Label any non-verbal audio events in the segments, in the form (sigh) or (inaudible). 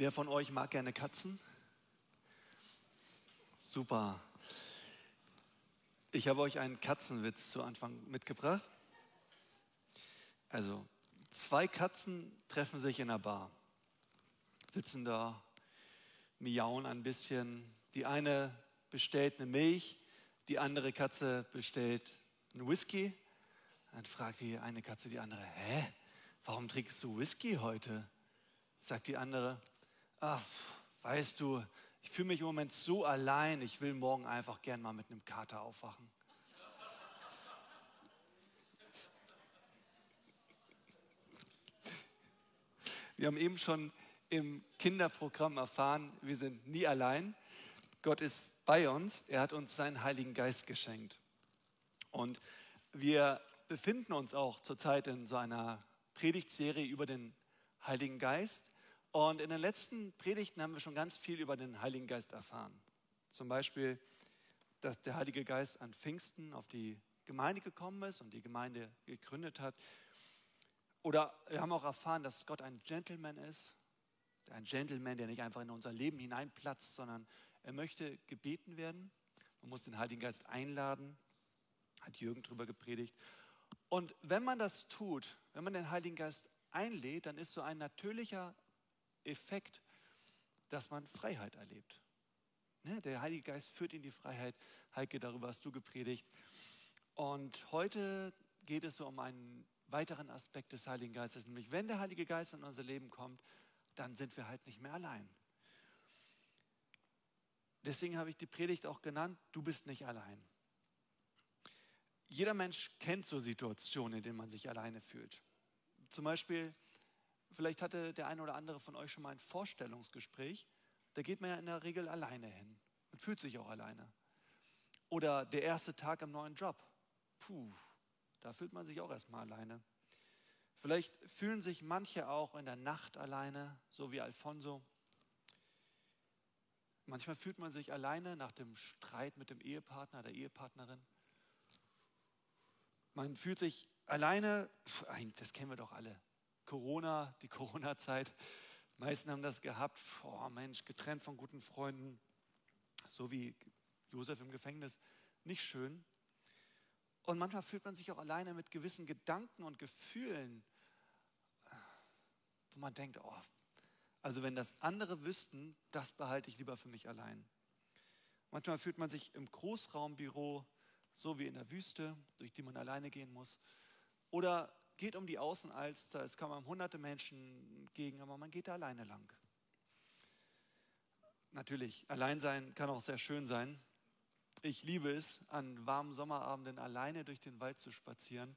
Wer von euch mag gerne Katzen? Super. Ich habe euch einen Katzenwitz zu Anfang mitgebracht. Also, zwei Katzen treffen sich in einer Bar, sitzen da, miauen ein bisschen. Die eine bestellt eine Milch, die andere Katze bestellt einen Whisky. Dann fragt die eine Katze die andere, hä, warum trinkst du Whisky heute? Sagt die andere, ach, weißt du, ich fühle mich im Moment so allein, ich will morgen einfach gern mal mit einem Kater aufwachen. Wir haben eben schon im Kinderprogramm erfahren, wir sind nie allein. Gott ist bei uns, er hat uns seinen Heiligen Geist geschenkt. Und wir befinden uns auch zurzeit in so einer Predigtserie über den Heiligen Geist. Und in den letzten Predigten haben wir schon ganz viel über den Heiligen Geist erfahren. Zum Beispiel, dass der Heilige Geist an Pfingsten auf die Gemeinde gekommen ist und die Gemeinde gegründet hat. Oder wir haben auch erfahren, dass Gott ein Gentleman ist. Ein Gentleman, der nicht einfach in unser Leben hineinplatzt, sondern er möchte gebeten werden. Man muss den Heiligen Geist einladen. Hat Jürgen darüber gepredigt. Und wenn man das tut, wenn man den Heiligen Geist einlädt, dann ist so ein natürlicher Effekt, dass man Freiheit erlebt. Ne? Der Heilige Geist führt in die Freiheit. Heike, darüber hast du gepredigt. Und heute geht es so um einen weiteren Aspekt des Heiligen Geistes, nämlich wenn der Heilige Geist in unser Leben kommt, dann sind wir halt nicht mehr allein. Deswegen habe ich die Predigt auch genannt, du bist nicht allein. Jeder Mensch kennt so Situationen, in denen man sich alleine fühlt. Zum Beispiel, Vielleicht hatte der eine oder andere von euch schon mal ein Vorstellungsgespräch. Da geht man ja in der Regel alleine hin und fühlt sich auch alleine. Oder der erste Tag im neuen Job. Puh, da fühlt man sich auch erstmal alleine. Vielleicht fühlen sich manche auch in der Nacht alleine, so wie Alfonso. Manchmal fühlt man sich alleine nach dem Streit mit dem Ehepartner, der Ehepartnerin. Man fühlt sich alleine, das kennen wir doch alle. Corona, die Corona-Zeit. Meisten haben das gehabt, oh Mensch, getrennt von guten Freunden, so wie Josef im Gefängnis. Nicht schön. Und manchmal fühlt man sich auch alleine mit gewissen Gedanken und Gefühlen, wo man denkt, oh, also wenn das andere wüssten, das behalte ich lieber für mich allein. Manchmal fühlt man sich im Großraumbüro so wie in der Wüste, durch die man alleine gehen muss. Oder geht um die Außenalster, es kommen hunderte Menschen entgegen, aber man geht da alleine lang. Natürlich, allein sein kann auch sehr schön sein. Ich liebe es, an warmen Sommerabenden alleine durch den Wald zu spazieren.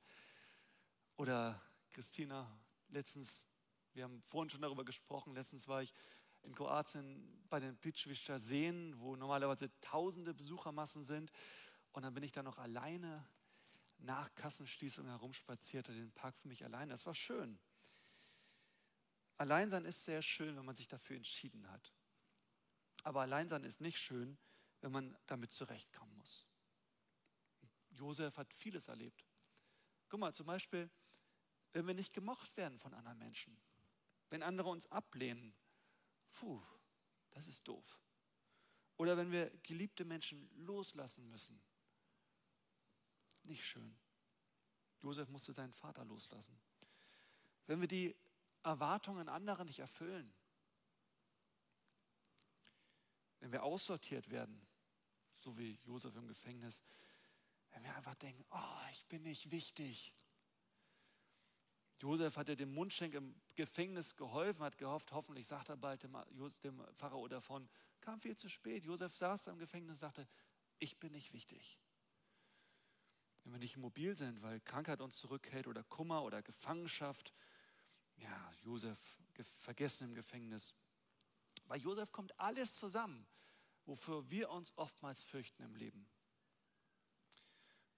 Oder Christina, letztens, wir haben vorhin schon darüber gesprochen, letztens war ich in Kroatien bei den Pitschwischer Seen, wo normalerweise tausende Besuchermassen sind. Und dann bin ich da noch alleine nach Kassenschließung herumspazierte, den Park für mich allein. Das war schön. Alleinsein ist sehr schön, wenn man sich dafür entschieden hat. Aber Alleinsein ist nicht schön, wenn man damit zurechtkommen muss. Josef hat vieles erlebt. Guck mal, zum Beispiel, wenn wir nicht gemocht werden von anderen Menschen, wenn andere uns ablehnen, puh, das ist doof. Oder wenn wir geliebte Menschen loslassen müssen, nicht schön. Josef musste seinen Vater loslassen. Wenn wir die Erwartungen anderer nicht erfüllen, wenn wir aussortiert werden, so wie Josef im Gefängnis, wenn wir einfach denken, oh, ich bin nicht wichtig. Josef hatte dem Mundschenk im Gefängnis geholfen, hat gehofft, hoffentlich sagt er bald dem, Pharao davon, kam viel zu spät. Josef saß da im Gefängnis und sagte, ich bin nicht wichtig. Wenn wir nicht mobil sind, weil Krankheit uns zurückhält oder Kummer oder Gefangenschaft. Ja, Josef vergessen im Gefängnis. Bei Josef kommt alles zusammen, wofür wir uns oftmals fürchten im Leben.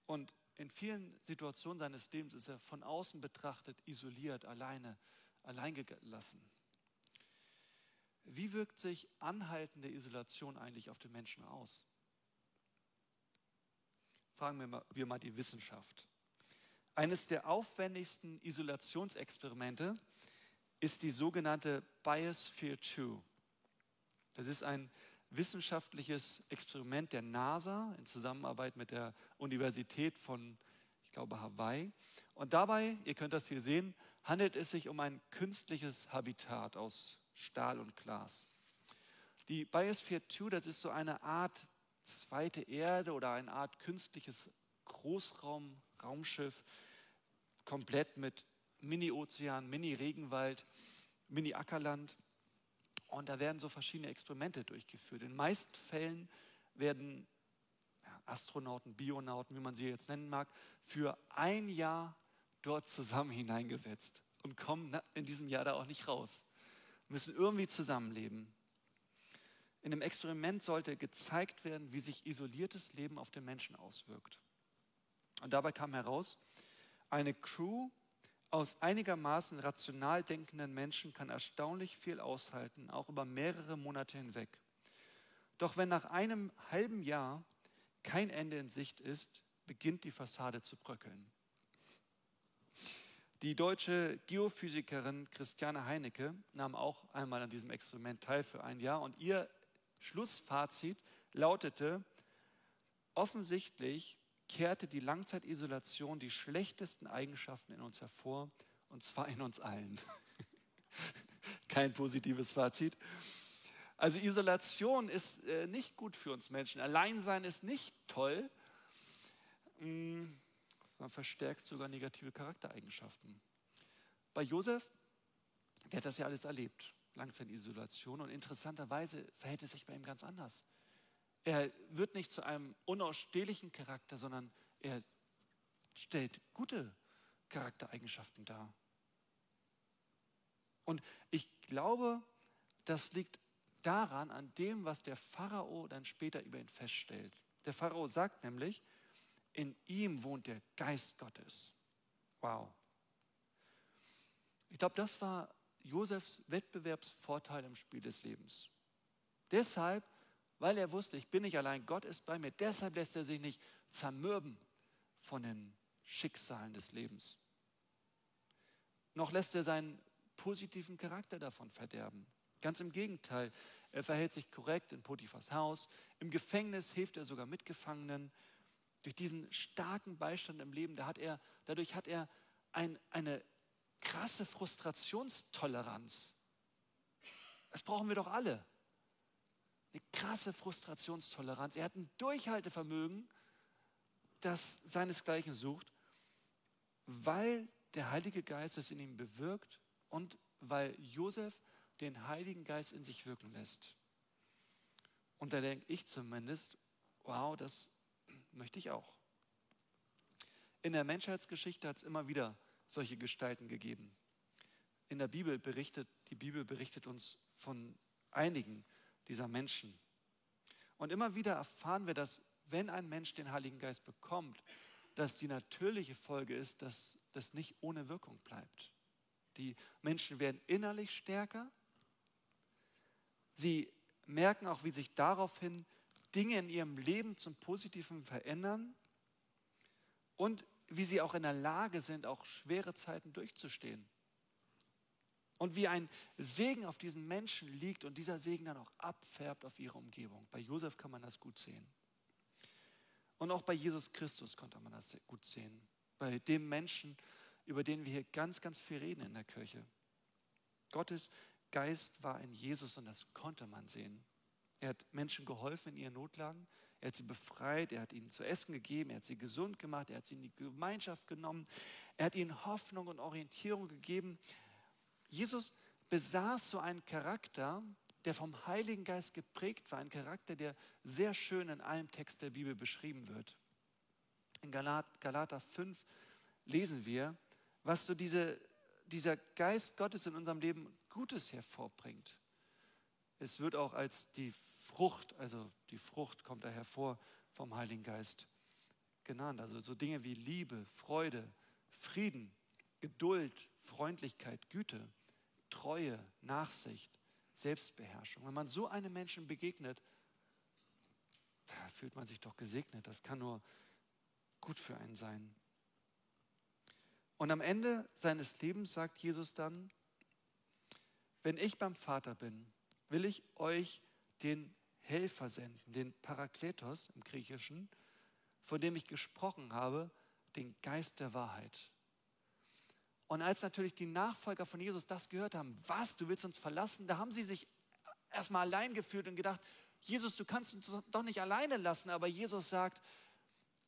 Und in vielen Situationen seines Lebens ist er von außen betrachtet isoliert, alleine, alleingelassen. Wie wirkt sich anhaltende Isolation eigentlich auf den Menschen aus? Fragen wir mal, die Wissenschaft. Eines der aufwendigsten Isolationsexperimente ist die sogenannte Biosphere 2. Das ist ein wissenschaftliches Experiment der NASA in Zusammenarbeit mit der Universität von, ich glaube, Hawaii. Und dabei, ihr könnt das hier sehen, handelt es sich um ein künstliches Habitat aus Stahl und Glas. Die Biosphere 2, das ist so eine Art zweite Erde oder eine Art künstliches Großraum-Raumschiff, komplett mit Mini-Ozean, Mini-Regenwald, Mini-Ackerland. Und da werden so verschiedene Experimente durchgeführt. In den meisten Fällen werden Astronauten, Bionauten, wie man sie jetzt nennen mag, für ein Jahr dort zusammen (laughs) hineingesetzt und kommen in diesem Jahr da auch nicht raus. Müssen irgendwie zusammenleben. In dem Experiment sollte gezeigt werden, wie sich isoliertes Leben auf den Menschen auswirkt. Und dabei kam heraus, eine Crew aus einigermaßen rational denkenden Menschen kann erstaunlich viel aushalten, auch über mehrere Monate hinweg. Doch wenn nach einem halben Jahr kein Ende in Sicht ist, beginnt die Fassade zu bröckeln. Die deutsche Geophysikerin Christiane Heinecke nahm auch einmal an diesem Experiment teil für ein Jahr und ihr Schlussfazit lautete, offensichtlich kehrte die Langzeitisolation die schlechtesten Eigenschaften in uns hervor, und zwar in uns allen. (laughs) Kein positives Fazit. Also Isolation ist äh, nicht gut für uns Menschen. Alleinsein ist nicht toll. Mm, man verstärkt sogar negative Charaktereigenschaften. Bei Josef, der hat das ja alles erlebt. Langzeitisolation. Und interessanterweise verhält es sich bei ihm ganz anders. Er wird nicht zu einem unausstehlichen Charakter, sondern er stellt gute Charaktereigenschaften dar. Und ich glaube, das liegt daran, an dem, was der Pharao dann später über ihn feststellt. Der Pharao sagt nämlich, in ihm wohnt der Geist Gottes. Wow. Ich glaube, das war Josefs Wettbewerbsvorteil im Spiel des Lebens. Deshalb, weil er wusste, ich bin nicht allein, Gott ist bei mir, deshalb lässt er sich nicht zermürben von den Schicksalen des Lebens. Noch lässt er seinen positiven Charakter davon verderben. Ganz im Gegenteil, er verhält sich korrekt in Potiphas Haus. Im Gefängnis hilft er sogar Mitgefangenen. Durch diesen starken Beistand im Leben, da hat er, dadurch hat er ein, eine krasse Frustrationstoleranz. Das brauchen wir doch alle. Eine krasse Frustrationstoleranz. Er hat ein Durchhaltevermögen, das seinesgleichen sucht, weil der Heilige Geist es in ihm bewirkt und weil Josef den Heiligen Geist in sich wirken lässt. Und da denke ich zumindest, wow, das möchte ich auch. In der Menschheitsgeschichte hat es immer wieder solche Gestalten gegeben. In der Bibel berichtet, die Bibel berichtet uns von einigen dieser Menschen. Und immer wieder erfahren wir, dass wenn ein Mensch den Heiligen Geist bekommt, dass die natürliche Folge ist, dass das nicht ohne Wirkung bleibt. Die Menschen werden innerlich stärker. Sie merken auch, wie sich daraufhin Dinge in ihrem Leben zum Positiven verändern. Und wie sie auch in der Lage sind, auch schwere Zeiten durchzustehen. Und wie ein Segen auf diesen Menschen liegt und dieser Segen dann auch abfärbt auf ihre Umgebung. Bei Josef kann man das gut sehen. Und auch bei Jesus Christus konnte man das gut sehen. Bei dem Menschen, über den wir hier ganz, ganz viel reden in der Kirche. Gottes Geist war in Jesus und das konnte man sehen. Er hat Menschen geholfen in ihren Notlagen. Er hat sie befreit, er hat ihnen zu essen gegeben, er hat sie gesund gemacht, er hat sie in die Gemeinschaft genommen, er hat ihnen Hoffnung und Orientierung gegeben. Jesus besaß so einen Charakter, der vom Heiligen Geist geprägt war, ein Charakter, der sehr schön in einem Text der Bibel beschrieben wird. In Galat, Galater 5 lesen wir, was so diese, dieser Geist Gottes in unserem Leben Gutes hervorbringt. Es wird auch als die Frucht, also die Frucht kommt da hervor vom Heiligen Geist genannt. Also so Dinge wie Liebe, Freude, Frieden, Geduld, Freundlichkeit, Güte, Treue, Nachsicht, Selbstbeherrschung. Wenn man so einem Menschen begegnet, fühlt man sich doch gesegnet. Das kann nur gut für einen sein. Und am Ende seines Lebens sagt Jesus dann, wenn ich beim Vater bin, will ich euch den Helfer senden, den Parakletos im Griechischen, von dem ich gesprochen habe, den Geist der Wahrheit. Und als natürlich die Nachfolger von Jesus das gehört haben, was, du willst uns verlassen, da haben sie sich erstmal allein gefühlt und gedacht, Jesus, du kannst uns doch nicht alleine lassen. Aber Jesus sagt,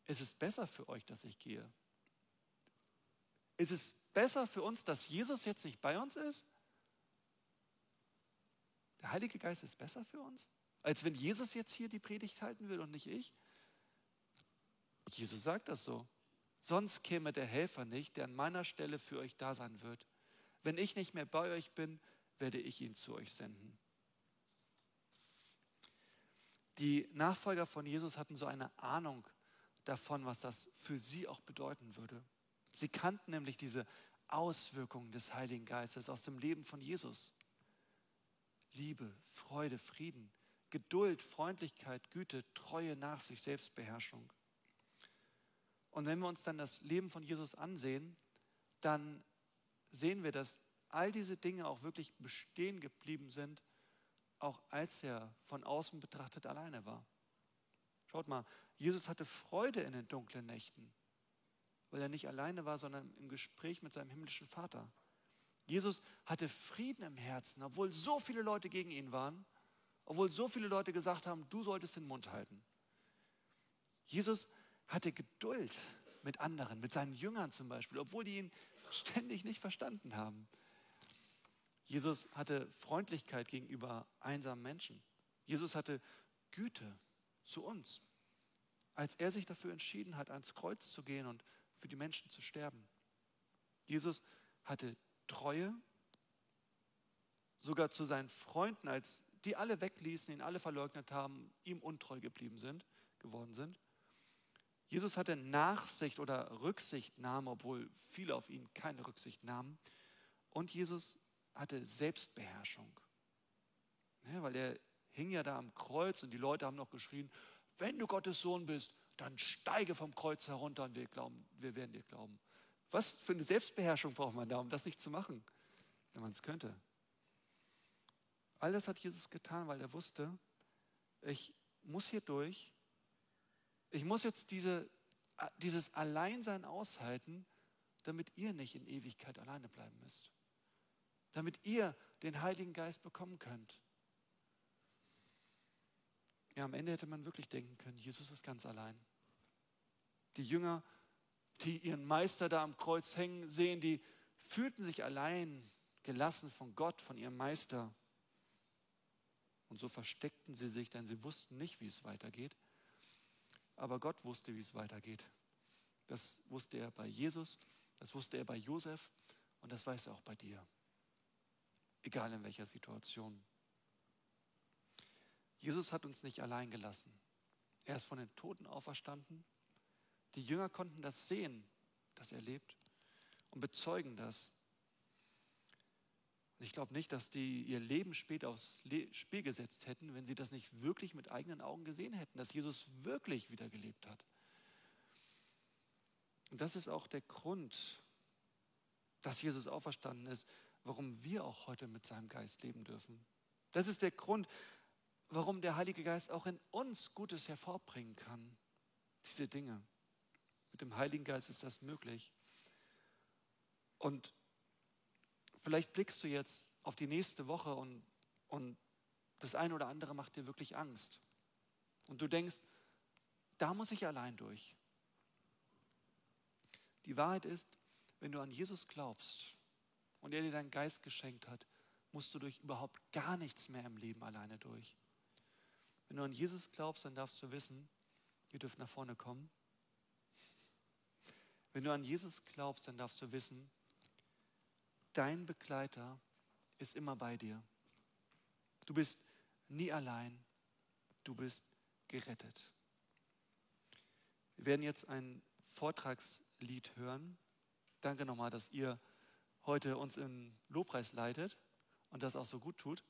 es ist besser für euch, dass ich gehe. Ist es besser für uns, dass Jesus jetzt nicht bei uns ist? Der Heilige Geist ist besser für uns, als wenn Jesus jetzt hier die Predigt halten will und nicht ich? Jesus sagt das so. Sonst käme der Helfer nicht, der an meiner Stelle für euch da sein wird. Wenn ich nicht mehr bei euch bin, werde ich ihn zu euch senden. Die Nachfolger von Jesus hatten so eine Ahnung davon, was das für sie auch bedeuten würde. Sie kannten nämlich diese Auswirkungen des Heiligen Geistes aus dem Leben von Jesus. Liebe, Freude, Frieden, Geduld, Freundlichkeit, Güte, Treue, Nachsicht, Selbstbeherrschung. Und wenn wir uns dann das Leben von Jesus ansehen, dann sehen wir, dass all diese Dinge auch wirklich bestehen geblieben sind, auch als er von außen betrachtet alleine war. Schaut mal, Jesus hatte Freude in den dunklen Nächten, weil er nicht alleine war, sondern im Gespräch mit seinem himmlischen Vater. Jesus hatte Frieden im Herzen, obwohl so viele Leute gegen ihn waren, obwohl so viele Leute gesagt haben, du solltest den Mund halten. Jesus hatte Geduld mit anderen, mit seinen Jüngern zum Beispiel, obwohl die ihn ständig nicht verstanden haben. Jesus hatte Freundlichkeit gegenüber einsamen Menschen. Jesus hatte Güte zu uns, als er sich dafür entschieden hat, ans Kreuz zu gehen und für die Menschen zu sterben. Jesus hatte Treue, sogar zu seinen Freunden, als die alle wegließen, ihn alle verleugnet haben, ihm untreu geblieben sind, geworden sind. Jesus hatte Nachsicht oder Rücksichtnahme, obwohl viele auf ihn keine Rücksicht nahmen. Und Jesus hatte Selbstbeherrschung. Ja, weil er hing ja da am Kreuz und die Leute haben noch geschrien, wenn du Gottes Sohn bist, dann steige vom Kreuz herunter und wir, glauben, wir werden dir glauben. Was für eine Selbstbeherrschung braucht man da, um das nicht zu machen, wenn man es könnte? All das hat Jesus getan, weil er wusste, ich muss hier durch ich muss jetzt diese, dieses Alleinsein aushalten, damit ihr nicht in Ewigkeit alleine bleiben müsst. Damit ihr den Heiligen Geist bekommen könnt. Ja, am Ende hätte man wirklich denken können, Jesus ist ganz allein. Die Jünger, die ihren Meister da am Kreuz hängen sehen, die fühlten sich allein, gelassen von Gott, von ihrem Meister. Und so versteckten sie sich, denn sie wussten nicht, wie es weitergeht. Aber Gott wusste, wie es weitergeht. Das wusste er bei Jesus, das wusste er bei Josef und das weiß er auch bei dir. Egal in welcher Situation. Jesus hat uns nicht allein gelassen. Er ist von den Toten auferstanden. Die Jünger konnten das sehen, dass er lebt und bezeugen das. Und ich glaube nicht, dass die ihr Leben später aufs Spiel gesetzt hätten, wenn sie das nicht wirklich mit eigenen Augen gesehen hätten, dass Jesus wirklich wieder gelebt hat. Und das ist auch der Grund, dass Jesus auferstanden ist, warum wir auch heute mit seinem Geist leben dürfen. Das ist der Grund, warum der Heilige Geist auch in uns Gutes hervorbringen kann. Diese Dinge. Mit dem Heiligen Geist ist das möglich. Und Vielleicht blickst du jetzt auf die nächste Woche und, und das eine oder andere macht dir wirklich Angst. Und du denkst, da muss ich allein durch. Die Wahrheit ist, wenn du an Jesus glaubst und er dir deinen Geist geschenkt hat, musst du durch überhaupt gar nichts mehr im Leben alleine durch. Wenn du an Jesus glaubst, dann darfst du wissen, ihr dürft nach vorne kommen. Wenn du an Jesus glaubst, dann darfst du wissen, dein Begleiter ist immer bei dir. Du bist nie allein. Du bist gerettet. Wir werden jetzt ein Vortragslied hören. Danke nochmal, dass ihr heute uns im Lobpreis leitet und das auch so gut tut.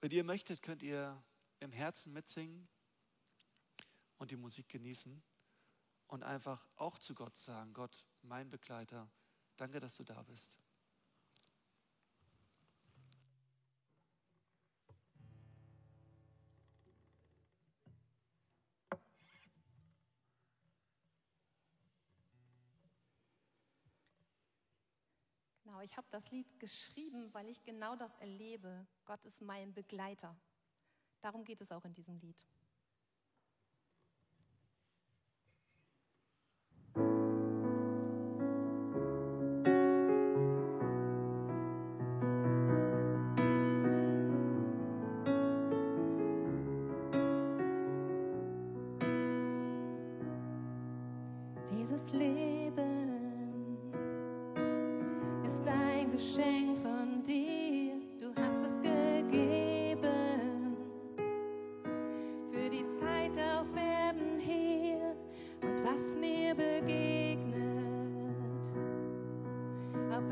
Wenn ihr möchtet, könnt ihr im Herzen mitsingen und die Musik genießen und einfach auch zu Gott sagen, Gott, mein Begleiter, danke, dass du da bist. Genau, ich habe das Lied geschrieben, weil ich genau das erlebe. Gott ist mein Begleiter. Darum geht es auch in diesem Lied.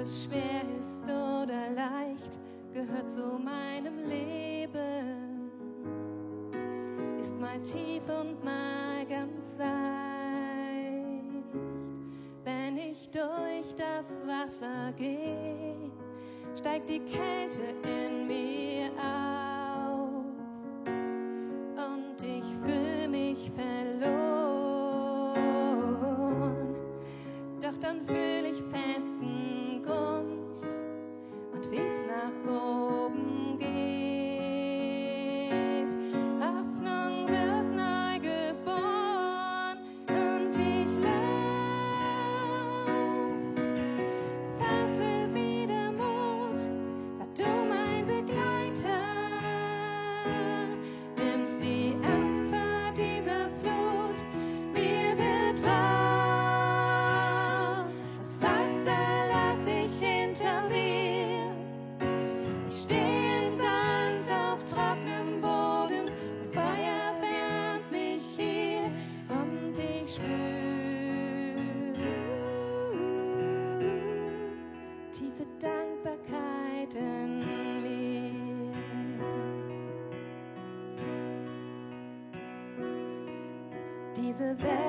Es schwer ist oder leicht, gehört zu meinem Leben. Ist mal tief und mal ganz seicht. Wenn ich durch das Wasser gehe, steigt die Kälte in mir auf. of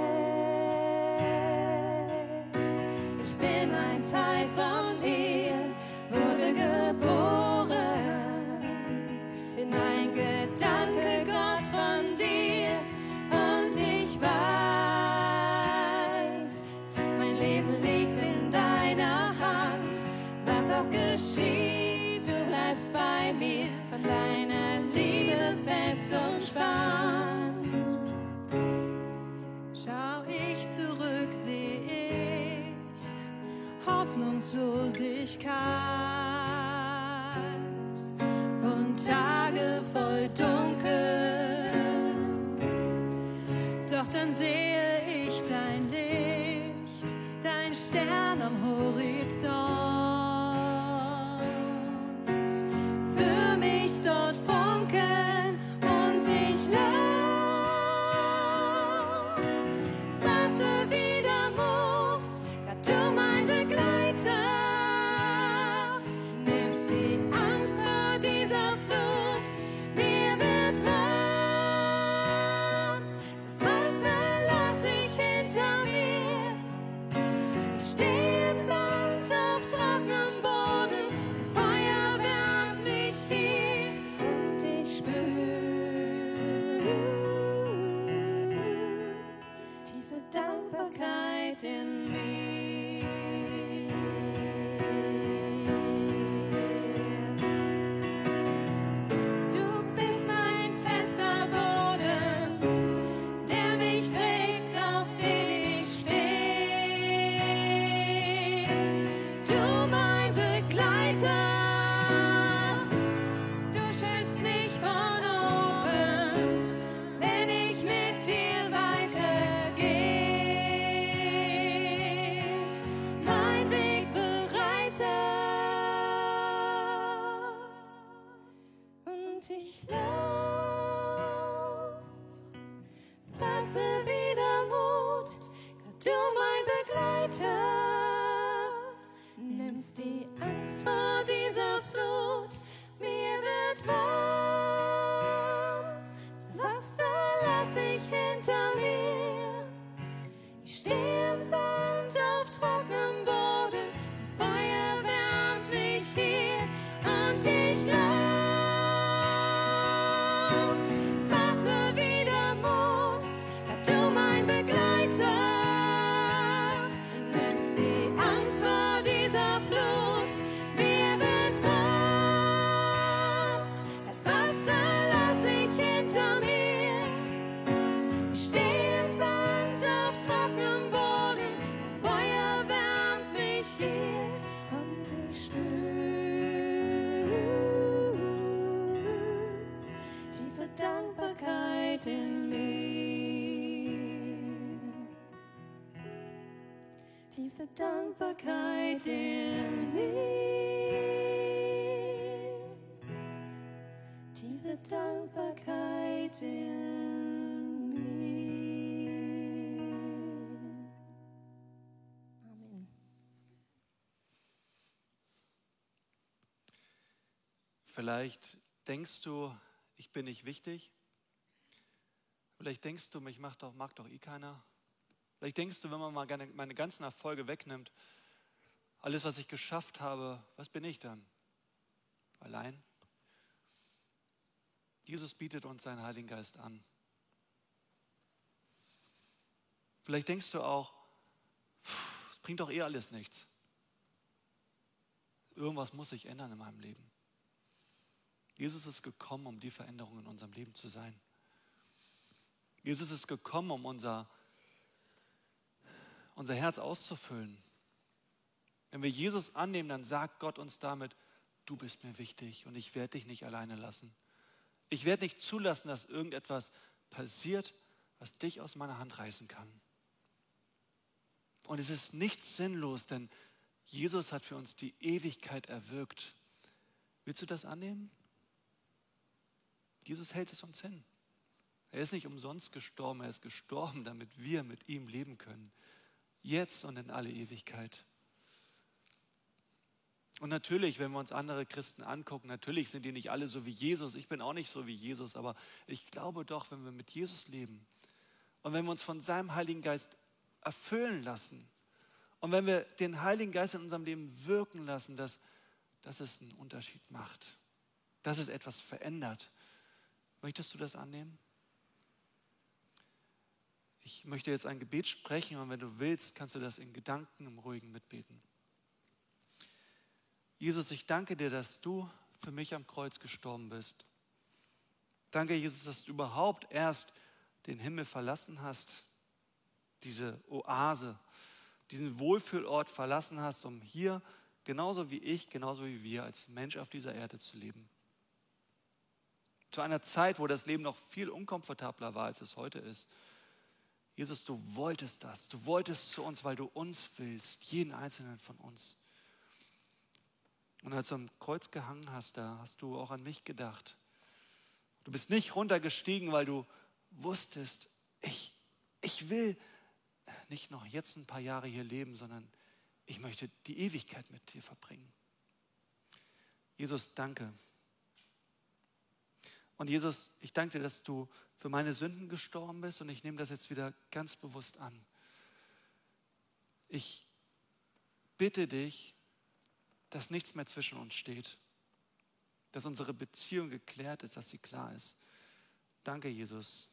Eltern sind. Tiefe Dankbarkeit in mir. Tiefe Dankbarkeit in mir. Amen. Vielleicht denkst du, ich bin nicht wichtig. Vielleicht denkst du, mich macht doch, mag doch eh keiner. Vielleicht denkst du, wenn man mal meine ganzen Erfolge wegnimmt, alles, was ich geschafft habe, was bin ich dann? Allein? Jesus bietet uns seinen Heiligen Geist an. Vielleicht denkst du auch, es bringt doch eh alles nichts. Irgendwas muss sich ändern in meinem Leben. Jesus ist gekommen, um die Veränderung in unserem Leben zu sein. Jesus ist gekommen, um unser, unser Herz auszufüllen. Wenn wir Jesus annehmen, dann sagt Gott uns damit, du bist mir wichtig und ich werde dich nicht alleine lassen. Ich werde nicht zulassen, dass irgendetwas passiert, was dich aus meiner Hand reißen kann. Und es ist nicht sinnlos, denn Jesus hat für uns die Ewigkeit erwirkt. Willst du das annehmen? Jesus hält es uns hin. Er ist nicht umsonst gestorben, er ist gestorben, (laughs) damit wir mit ihm leben können. Jetzt und in alle Ewigkeit. Und natürlich, wenn wir uns andere Christen angucken, natürlich sind die nicht alle so wie Jesus. Ich bin auch nicht so wie Jesus, aber ich glaube doch, wenn wir mit Jesus leben und wenn wir uns von seinem Heiligen Geist erfüllen lassen und wenn wir den Heiligen Geist in unserem Leben wirken lassen, dass, dass es einen Unterschied macht, dass es etwas verändert, Möchtest du das annehmen? Ich möchte jetzt ein Gebet sprechen und wenn du willst, kannst du das in Gedanken im Ruhigen mitbeten. Jesus, ich danke dir, dass du für mich am Kreuz gestorben bist. Danke, Jesus, dass du überhaupt erst den Himmel verlassen hast, diese Oase, diesen Wohlfühlort verlassen hast, um hier genauso wie ich, genauso wie wir als Mensch auf dieser Erde zu leben. Zu einer Zeit, wo das Leben noch viel unkomfortabler war, als es heute ist. Jesus, du wolltest das. Du wolltest zu uns, weil du uns willst, jeden einzelnen von uns. Und als du am Kreuz gehangen hast, da hast du auch an mich gedacht. Du bist nicht runtergestiegen, weil du wusstest, ich, ich will nicht noch jetzt ein paar Jahre hier leben, sondern ich möchte die Ewigkeit mit dir verbringen. Jesus, danke. Und Jesus, ich danke dir, dass du für meine Sünden gestorben bist und ich nehme das jetzt wieder ganz bewusst an. Ich bitte dich, dass nichts mehr zwischen uns steht, dass unsere Beziehung geklärt ist, dass sie klar ist. Danke, Jesus,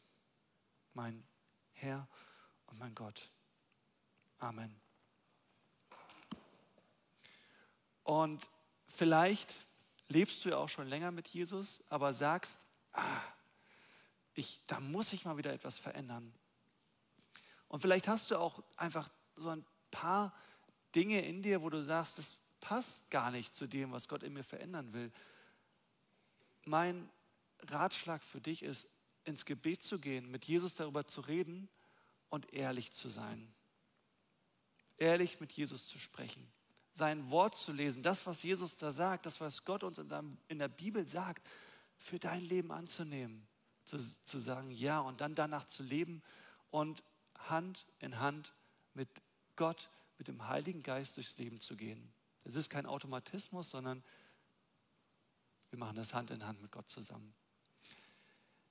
mein Herr und mein Gott. Amen. Und vielleicht lebst du ja auch schon länger mit Jesus, aber sagst, ah, ich, da muss ich mal wieder etwas verändern. Und vielleicht hast du auch einfach so ein paar Dinge in dir, wo du sagst, das passt gar nicht zu dem, was Gott in mir verändern will. Mein Ratschlag für dich ist, ins Gebet zu gehen, mit Jesus darüber zu reden und ehrlich zu sein. Ehrlich mit Jesus zu sprechen, sein Wort zu lesen, das, was Jesus da sagt, das, was Gott uns in, seinem, in der Bibel sagt, für dein Leben anzunehmen, zu, zu sagen ja und dann danach zu leben und Hand in Hand mit Gott, mit dem Heiligen Geist durchs Leben zu gehen. Es ist kein Automatismus, sondern wir machen das Hand in Hand mit Gott zusammen.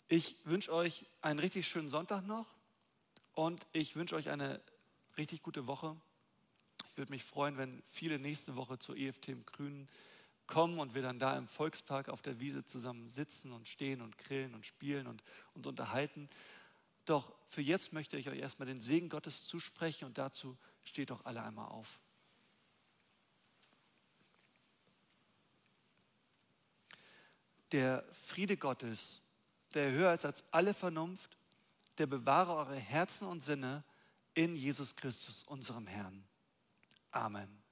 Ich wünsche euch einen richtig schönen Sonntag noch und ich wünsche euch eine richtig gute Woche. Ich würde mich freuen, wenn viele nächste Woche zur EFT im Grünen kommen und wir dann da im Volkspark auf der Wiese zusammen sitzen und stehen und grillen und spielen und uns unterhalten. Doch für jetzt möchte ich euch erstmal den Segen Gottes zusprechen und dazu steht doch alle einmal auf. Der Friede Gottes, der höher ist als alle Vernunft, der bewahre eure Herzen und Sinne in Jesus Christus, unserem Herrn. Amen.